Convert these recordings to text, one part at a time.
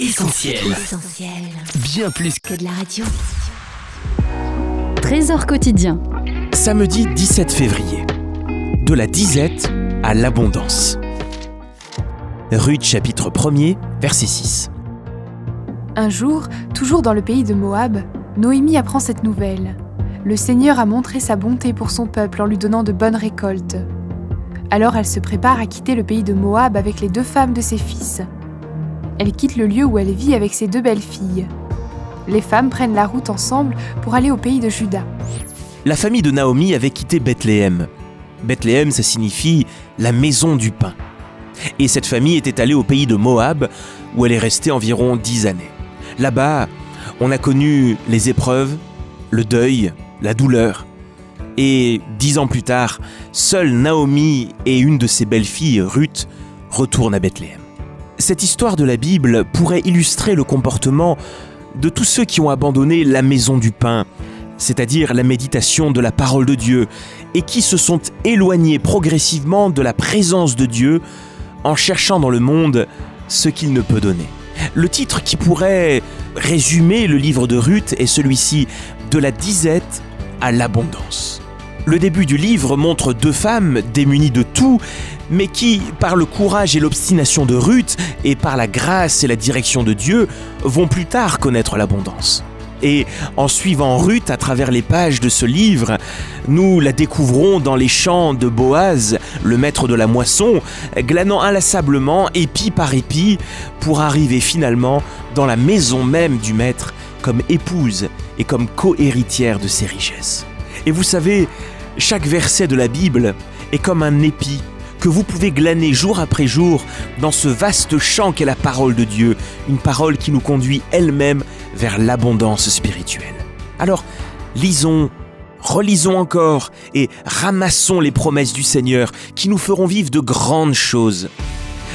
Essentiel. Bien plus que de la radio. Trésor quotidien. Samedi 17 février. De la disette à l'abondance. Ruth chapitre 1er, verset 6. Un jour, toujours dans le pays de Moab, Noémie apprend cette nouvelle. Le Seigneur a montré sa bonté pour son peuple en lui donnant de bonnes récoltes. Alors elle se prépare à quitter le pays de Moab avec les deux femmes de ses fils. Elle quitte le lieu où elle vit avec ses deux belles filles. Les femmes prennent la route ensemble pour aller au pays de Juda. La famille de Naomi avait quitté Bethléem. Bethléem, ça signifie la maison du pain. Et cette famille était allée au pays de Moab, où elle est restée environ dix années. Là-bas, on a connu les épreuves, le deuil, la douleur. Et dix ans plus tard, seule Naomi et une de ses belles-filles, Ruth, retournent à Bethléem. Cette histoire de la Bible pourrait illustrer le comportement de tous ceux qui ont abandonné la maison du pain, c'est-à-dire la méditation de la parole de Dieu, et qui se sont éloignés progressivement de la présence de Dieu en cherchant dans le monde ce qu'il ne peut donner. Le titre qui pourrait résumer le livre de Ruth est celui-ci, De la disette à l'abondance. Le début du livre montre deux femmes démunies de tout, mais qui, par le courage et l'obstination de Ruth, et par la grâce et la direction de Dieu, vont plus tard connaître l'abondance. Et en suivant Ruth à travers les pages de ce livre, nous la découvrons dans les champs de Boaz, le maître de la moisson, glanant inlassablement, épi par épi, pour arriver finalement dans la maison même du maître comme épouse et comme co-héritière de ses richesses. Et vous savez, chaque verset de la Bible est comme un épi que vous pouvez glaner jour après jour dans ce vaste champ qu'est la parole de Dieu, une parole qui nous conduit elle-même vers l'abondance spirituelle. Alors, lisons, relisons encore et ramassons les promesses du Seigneur qui nous feront vivre de grandes choses.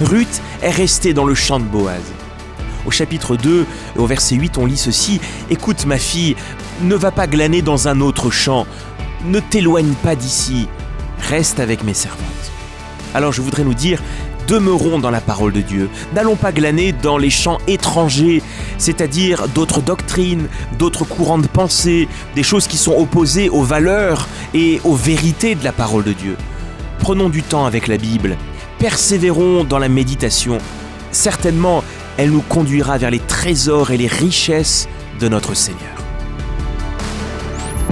Ruth est restée dans le champ de Boaz. Au chapitre 2, au verset 8, on lit ceci Écoute, ma fille, ne va pas glaner dans un autre champ, ne t'éloigne pas d'ici, reste avec mes servantes. Alors je voudrais nous dire, demeurons dans la parole de Dieu. N'allons pas glaner dans les champs étrangers, c'est-à-dire d'autres doctrines, d'autres courants de pensée, des choses qui sont opposées aux valeurs et aux vérités de la parole de Dieu. Prenons du temps avec la Bible, persévérons dans la méditation. Certainement, elle nous conduira vers les trésors et les richesses de notre Seigneur.